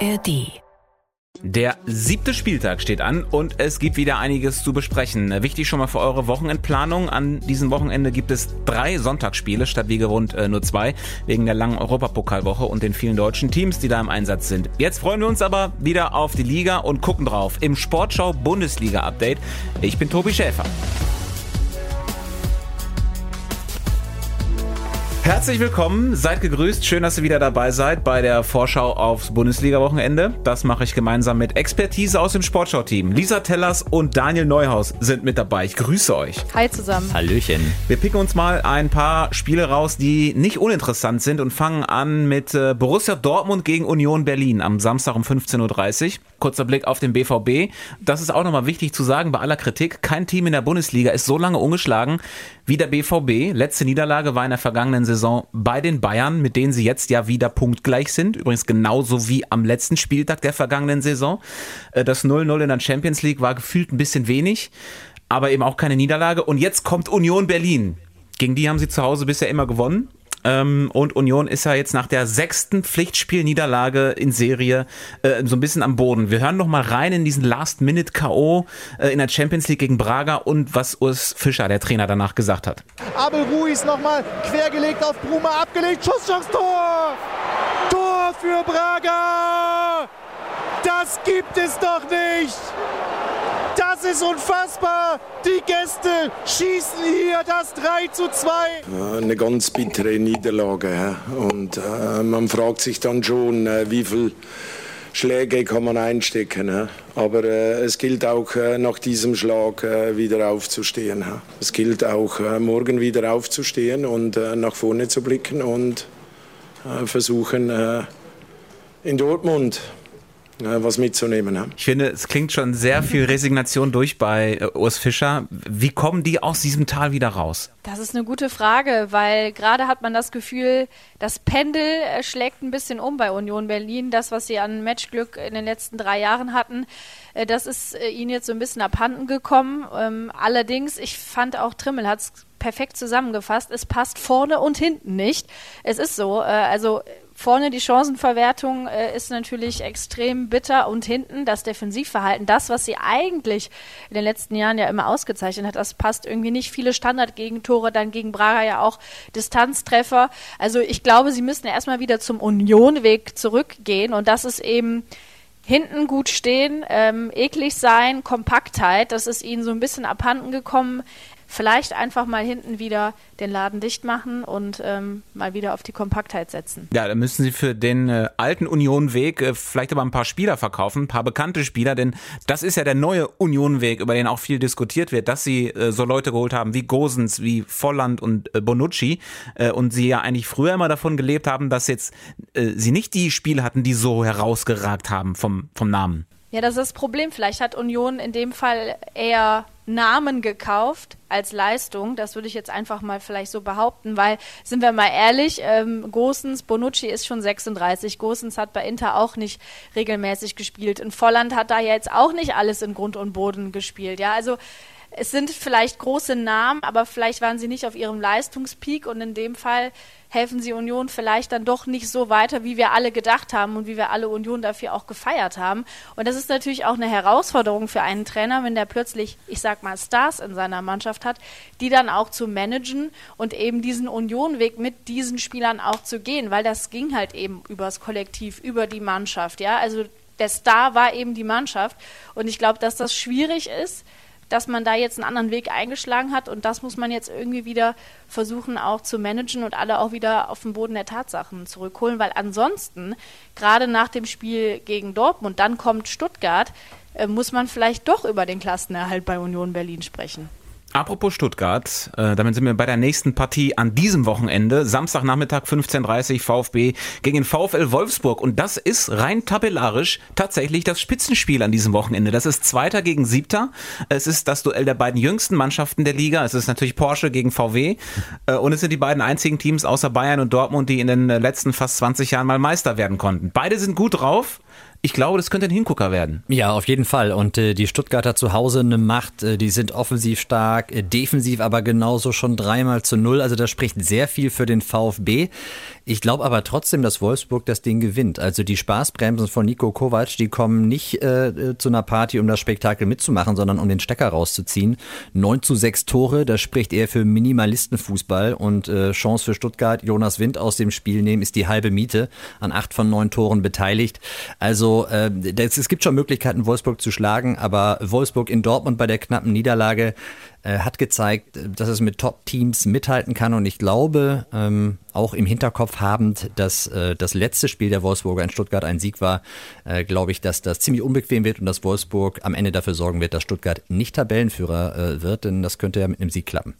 ARD. Der siebte Spieltag steht an und es gibt wieder einiges zu besprechen. Wichtig schon mal für eure Wochenendplanung. An diesem Wochenende gibt es drei Sonntagsspiele statt wie gewohnt nur zwei, wegen der langen Europapokalwoche und den vielen deutschen Teams, die da im Einsatz sind. Jetzt freuen wir uns aber wieder auf die Liga und gucken drauf im Sportschau Bundesliga Update. Ich bin Tobi Schäfer. Herzlich willkommen, seid gegrüßt. Schön, dass ihr wieder dabei seid bei der Vorschau aufs Bundesliga-Wochenende. Das mache ich gemeinsam mit Expertise aus dem Sportschau-Team. Lisa Tellers und Daniel Neuhaus sind mit dabei. Ich grüße euch. Hi zusammen. Hallöchen. Wir picken uns mal ein paar Spiele raus, die nicht uninteressant sind und fangen an mit äh, Borussia Dortmund gegen Union Berlin am Samstag um 15.30 Uhr. Kurzer Blick auf den BVB. Das ist auch nochmal wichtig zu sagen bei aller Kritik. Kein Team in der Bundesliga ist so lange ungeschlagen wie der BVB. Letzte Niederlage war in der vergangenen Saison bei den Bayern, mit denen sie jetzt ja wieder punktgleich sind. Übrigens genauso wie am letzten Spieltag der vergangenen Saison. Äh, das 0-0 in der Champions League war gefühlt ein bisschen wenig, aber eben auch keine Niederlage. Und jetzt kommt Union Berlin. Gegen die haben sie zu Hause bisher immer gewonnen. Ähm, und Union ist ja jetzt nach der sechsten Pflichtspielniederlage in Serie äh, so ein bisschen am Boden. Wir hören noch mal rein in diesen Last-Minute-K.O. Äh, in der Champions League gegen Braga und was Urs Fischer, der Trainer, danach gesagt hat. Abel Ruiz nochmal quergelegt auf Bruma, abgelegt, Schusschance, Tor! Tor für Braga! Das gibt es doch nicht! Das ist unfassbar. Die Gäste schießen hier das 3 zu 2. Eine ganz bittere Niederlage. Und äh, man fragt sich dann schon, äh, wie viel Schläge kann man einstecken. Aber äh, es gilt auch nach diesem Schlag wieder aufzustehen. Es gilt auch morgen wieder aufzustehen und nach vorne zu blicken und versuchen in Dortmund was mitzunehmen. Ich finde, es klingt schon sehr viel Resignation durch bei äh, Urs Fischer. Wie kommen die aus diesem Tal wieder raus? Das ist eine gute Frage, weil gerade hat man das Gefühl, das Pendel äh, schlägt ein bisschen um bei Union Berlin. Das, was sie an Matchglück in den letzten drei Jahren hatten, äh, das ist ihnen jetzt so ein bisschen abhanden gekommen. Ähm, allerdings, ich fand auch Trimmel hat es perfekt zusammengefasst. Es passt vorne und hinten nicht. Es ist so. Also Vorne die Chancenverwertung äh, ist natürlich extrem bitter und hinten das Defensivverhalten, das, was sie eigentlich in den letzten Jahren ja immer ausgezeichnet hat, das passt irgendwie nicht. Viele Standardgegentore, dann gegen Braga ja auch Distanztreffer. Also ich glaube, sie müssen erstmal wieder zum Unionweg zurückgehen und das ist eben hinten gut stehen, ähm, eklig sein, Kompaktheit, das ist ihnen so ein bisschen abhanden gekommen vielleicht einfach mal hinten wieder den Laden dicht machen und ähm, mal wieder auf die Kompaktheit setzen. Ja, da müssen Sie für den äh, alten Union-Weg äh, vielleicht aber ein paar Spieler verkaufen, ein paar bekannte Spieler, denn das ist ja der neue Union-Weg, über den auch viel diskutiert wird, dass Sie äh, so Leute geholt haben wie Gosens, wie Volland und äh, Bonucci äh, und Sie ja eigentlich früher immer davon gelebt haben, dass jetzt äh, Sie nicht die Spiele hatten, die so herausgeragt haben vom, vom Namen. Ja, das ist das Problem. Vielleicht hat Union in dem Fall eher Namen gekauft als Leistung. Das würde ich jetzt einfach mal vielleicht so behaupten, weil, sind wir mal ehrlich, ähm, Gosens, Bonucci ist schon 36. Gosens hat bei Inter auch nicht regelmäßig gespielt. In Volland hat da jetzt auch nicht alles in Grund und Boden gespielt. Ja, also es sind vielleicht große Namen, aber vielleicht waren sie nicht auf ihrem Leistungspeak und in dem Fall helfen sie Union vielleicht dann doch nicht so weiter, wie wir alle gedacht haben und wie wir alle Union dafür auch gefeiert haben. Und das ist natürlich auch eine Herausforderung für einen Trainer, wenn der plötzlich, ich sag mal, Stars in seiner Mannschaft hat, die dann auch zu managen und eben diesen Unionweg mit diesen Spielern auch zu gehen, weil das ging halt eben übers Kollektiv, über die Mannschaft, ja. Also der Star war eben die Mannschaft. Und ich glaube, dass das schwierig ist, dass man da jetzt einen anderen Weg eingeschlagen hat und das muss man jetzt irgendwie wieder versuchen auch zu managen und alle auch wieder auf den Boden der Tatsachen zurückholen, weil ansonsten, gerade nach dem Spiel gegen Dortmund, dann kommt Stuttgart, äh, muss man vielleicht doch über den Klassenerhalt bei Union Berlin sprechen. Apropos Stuttgart, äh, damit sind wir bei der nächsten Partie an diesem Wochenende. Samstagnachmittag 15.30 VfB gegen VfL Wolfsburg. Und das ist rein tabellarisch tatsächlich das Spitzenspiel an diesem Wochenende. Das ist Zweiter gegen Siebter. Es ist das Duell der beiden jüngsten Mannschaften der Liga. Es ist natürlich Porsche gegen VW. Äh, und es sind die beiden einzigen Teams außer Bayern und Dortmund, die in den letzten fast 20 Jahren mal Meister werden konnten. Beide sind gut drauf. Ich glaube, das könnte ein Hingucker werden. Ja, auf jeden Fall. Und äh, die Stuttgarter zu Hause eine Macht, äh, die sind offensiv stark, äh, defensiv aber genauso schon dreimal zu null. Also das spricht sehr viel für den VfB. Ich glaube aber trotzdem, dass Wolfsburg das Ding gewinnt. Also die Spaßbremsen von Nico Kovac, die kommen nicht äh, zu einer Party, um das Spektakel mitzumachen, sondern um den Stecker rauszuziehen. 9 zu 6 Tore, das spricht eher für Minimalistenfußball und äh, Chance für Stuttgart. Jonas Wind aus dem Spiel nehmen ist die halbe Miete, an acht von neun Toren beteiligt. Also äh, das, es gibt schon Möglichkeiten, Wolfsburg zu schlagen, aber Wolfsburg in Dortmund bei der knappen Niederlage äh, hat gezeigt, dass es mit Top-Teams mithalten kann. Und ich glaube, ähm, auch im Hinterkopf habend, dass äh, das letzte Spiel der Wolfsburger in Stuttgart ein Sieg war, äh, glaube ich, dass das ziemlich unbequem wird und dass Wolfsburg am Ende dafür sorgen wird, dass Stuttgart nicht Tabellenführer äh, wird, denn das könnte ja mit einem Sieg klappen.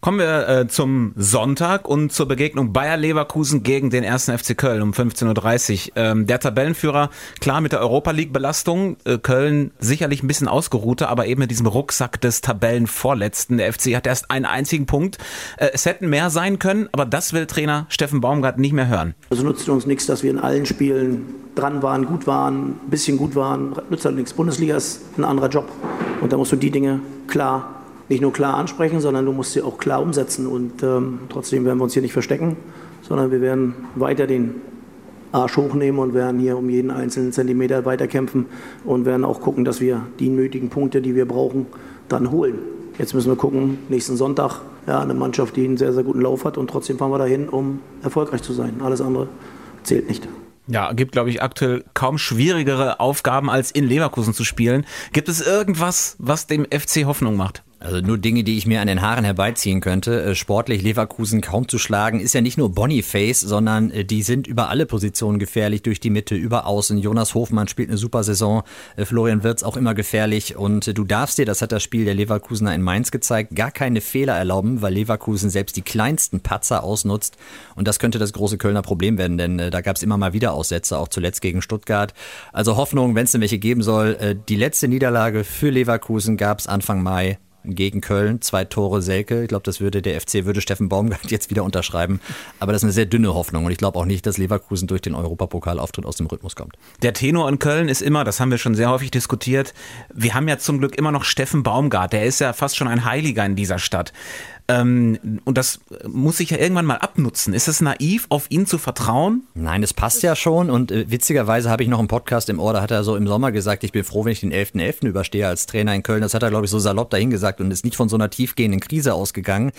Kommen wir äh, zum Sonntag und zur Begegnung Bayer Leverkusen gegen den 1. FC Köln um 15.30 Uhr. Ähm, der Tabellenführer, klar mit der Europa League-Belastung, äh, Köln sicherlich ein bisschen ausgeruhter, aber eben mit diesem Rucksack des Tabellenvorletzten. Der FC hat erst einen einzigen Punkt. Äh, es hätten mehr sein können, aber das will Trainer Steffen Baumgart nicht mehr hören. Also nutzt uns nichts, dass wir in allen Spielen dran waren, gut waren, ein bisschen gut waren. Nützt halt nichts. Bundesliga ist ein anderer Job. Und da musst du die Dinge klar nicht nur klar ansprechen, sondern du musst sie auch klar umsetzen. Und ähm, trotzdem werden wir uns hier nicht verstecken, sondern wir werden weiter den Arsch hochnehmen und werden hier um jeden einzelnen Zentimeter weiterkämpfen und werden auch gucken, dass wir die nötigen Punkte, die wir brauchen, dann holen. Jetzt müssen wir gucken, nächsten Sonntag, ja, eine Mannschaft, die einen sehr, sehr guten Lauf hat und trotzdem fahren wir dahin, um erfolgreich zu sein. Alles andere zählt nicht. Ja, gibt, glaube ich, aktuell kaum schwierigere Aufgaben, als in Leverkusen zu spielen. Gibt es irgendwas, was dem FC Hoffnung macht? Also nur Dinge, die ich mir an den Haaren herbeiziehen könnte. Äh, sportlich Leverkusen kaum zu schlagen, ist ja nicht nur Boniface, sondern äh, die sind über alle Positionen gefährlich, durch die Mitte, über Außen. Jonas Hofmann spielt eine super Saison, äh, Florian Wirtz auch immer gefährlich und du darfst dir, das hat das Spiel der Leverkusener in Mainz gezeigt, gar keine Fehler erlauben, weil Leverkusen selbst die kleinsten Patzer ausnutzt und das könnte das große Kölner Problem werden, denn da gab es immer mal wieder Aussätze, auch zuletzt gegen Stuttgart. Also Hoffnung, wenn es denn welche geben soll. Die letzte Niederlage für Leverkusen gab es Anfang Mai gegen Köln, zwei Tore Selke. Ich glaube, das würde der FC, würde Steffen Baumgart jetzt wieder unterschreiben. Aber das ist eine sehr dünne Hoffnung und ich glaube auch nicht, dass Leverkusen durch den Europapokalauftritt aus dem Rhythmus kommt. Der Tenor in Köln ist immer, das haben wir schon sehr häufig diskutiert, wir haben ja zum Glück immer noch Steffen Baumgart, der ist ja fast schon ein Heiliger in dieser Stadt. Ähm, und das muss sich ja irgendwann mal abnutzen. Ist es naiv, auf ihn zu vertrauen? Nein, es passt ja schon. Und äh, witzigerweise habe ich noch einen Podcast im Ohr, da hat er so im Sommer gesagt, ich bin froh, wenn ich den 11.11. .11. überstehe als Trainer in Köln. Das hat er, glaube ich, so salopp dahin gesagt und ist nicht von so einer tiefgehenden Krise ausgegangen.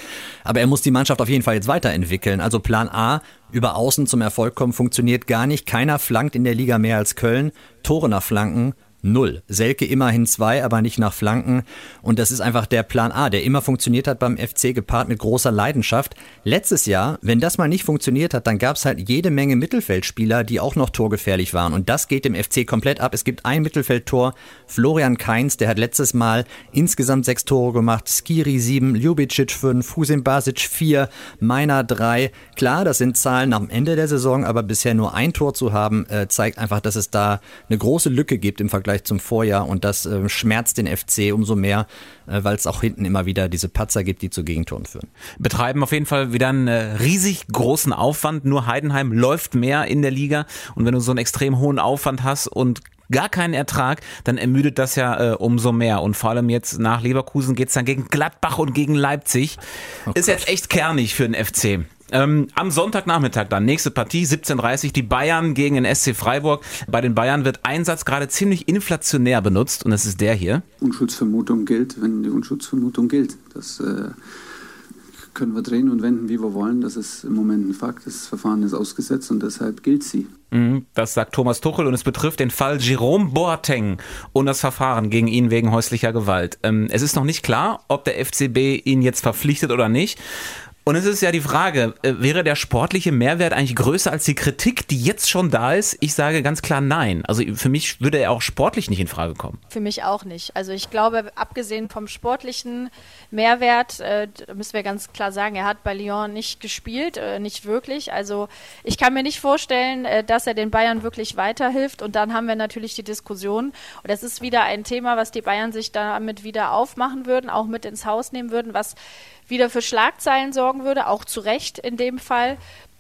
Aber er muss die Mannschaft auf jeden Fall jetzt weiterentwickeln. Also Plan A, über Außen zum Erfolg kommen, funktioniert gar nicht. Keiner flankt in der Liga mehr als Köln. Tore nach Flanken null. Selke immerhin zwei, aber nicht nach Flanken. Und das ist einfach der Plan A, der immer funktioniert hat beim FC, gepaart mit großer Leidenschaft. Letztes Jahr, wenn das mal nicht funktioniert hat, dann gab es halt jede Menge Mittelfeldspieler, die auch noch torgefährlich waren. Und das geht dem FC komplett ab. Es gibt ein Mittelfeldtor, Florian Kainz, der hat letztes Mal insgesamt sechs Tore gemacht, Skiri sieben, Ljubicic fünf, Husin Basic vier, Meiner drei. Klar, das sind Zahlen am Ende der Saison, aber bisher nur ein Tor zu haben, äh, zeigt einfach, dass es da eine große Lücke gibt im Vergleich Vergleich zum Vorjahr und das äh, schmerzt den FC umso mehr, äh, weil es auch hinten immer wieder diese Patzer gibt, die zu Gegentoren führen. Betreiben auf jeden Fall wieder einen äh, riesig großen Aufwand. Nur Heidenheim läuft mehr in der Liga und wenn du so einen extrem hohen Aufwand hast und gar keinen Ertrag, dann ermüdet das ja äh, umso mehr. Und vor allem jetzt nach Leverkusen geht es dann gegen Gladbach und gegen Leipzig. Oh ist jetzt echt kernig für den FC. Ähm, am Sonntagnachmittag dann, nächste Partie, 17.30 die Bayern gegen den SC Freiburg. Bei den Bayern wird ein Satz gerade ziemlich inflationär benutzt und das ist der hier. Unschuldsvermutung gilt, wenn die Unschuldsvermutung gilt. Das äh, können wir drehen und wenden, wie wir wollen. Das ist im Moment ein Fakt. Das Verfahren ist ausgesetzt und deshalb gilt sie. Mhm, das sagt Thomas Tuchel und es betrifft den Fall Jerome Boateng und das Verfahren gegen ihn wegen häuslicher Gewalt. Ähm, es ist noch nicht klar, ob der FCB ihn jetzt verpflichtet oder nicht. Und es ist ja die Frage, äh, wäre der sportliche Mehrwert eigentlich größer als die Kritik, die jetzt schon da ist? Ich sage ganz klar nein. Also für mich würde er auch sportlich nicht in Frage kommen. Für mich auch nicht. Also ich glaube, abgesehen vom sportlichen Mehrwert, äh, müssen wir ganz klar sagen, er hat bei Lyon nicht gespielt, äh, nicht wirklich. Also ich kann mir nicht vorstellen, äh, dass er den Bayern wirklich weiterhilft. Und dann haben wir natürlich die Diskussion. Und das ist wieder ein Thema, was die Bayern sich damit wieder aufmachen würden, auch mit ins Haus nehmen würden, was wieder für Schlagzeilen sorgen würde, auch zu Recht in dem Fall.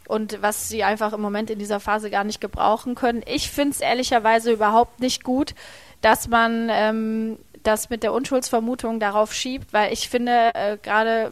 und was sie einfach im Moment in dieser Phase gar nicht gebrauchen können. Ich finde es ehrlicherweise überhaupt nicht gut, dass man ähm, das mit der Unschuldsvermutung darauf schiebt, weil ich finde, äh, gerade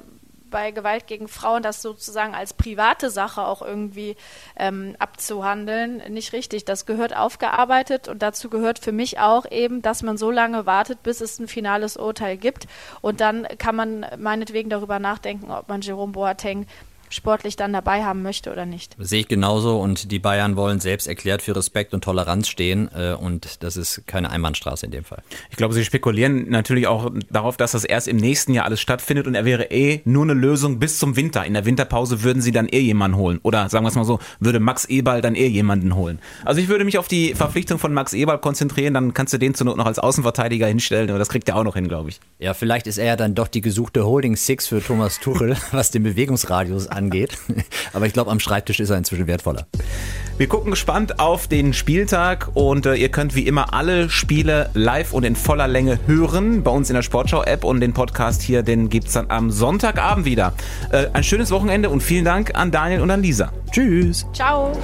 bei Gewalt gegen Frauen das sozusagen als private Sache auch irgendwie ähm, abzuhandeln, nicht richtig. Das gehört aufgearbeitet und dazu gehört für mich auch eben, dass man so lange wartet, bis es ein finales Urteil gibt. Und dann kann man meinetwegen darüber nachdenken, ob man Jerome Boateng sportlich dann dabei haben möchte oder nicht. Sehe ich genauso und die Bayern wollen selbst erklärt für Respekt und Toleranz stehen äh, und das ist keine Einbahnstraße in dem Fall. Ich glaube, sie spekulieren natürlich auch darauf, dass das erst im nächsten Jahr alles stattfindet und er wäre eh nur eine Lösung bis zum Winter. In der Winterpause würden sie dann eh jemanden holen oder sagen wir es mal so, würde Max Eberl dann eh jemanden holen. Also ich würde mich auf die Verpflichtung von Max Eberl konzentrieren, dann kannst du den zur Not noch als Außenverteidiger hinstellen, aber das kriegt er auch noch hin, glaube ich. Ja, vielleicht ist er ja dann doch die gesuchte Holding Six für Thomas Tuchel, was den Bewegungsradius angeht angeht. Aber ich glaube, am Schreibtisch ist er inzwischen wertvoller. Wir gucken gespannt auf den Spieltag und äh, ihr könnt wie immer alle Spiele live und in voller Länge hören bei uns in der Sportschau-App und den Podcast hier, den gibt es dann am Sonntagabend wieder. Äh, ein schönes Wochenende und vielen Dank an Daniel und an Lisa. Tschüss. Ciao.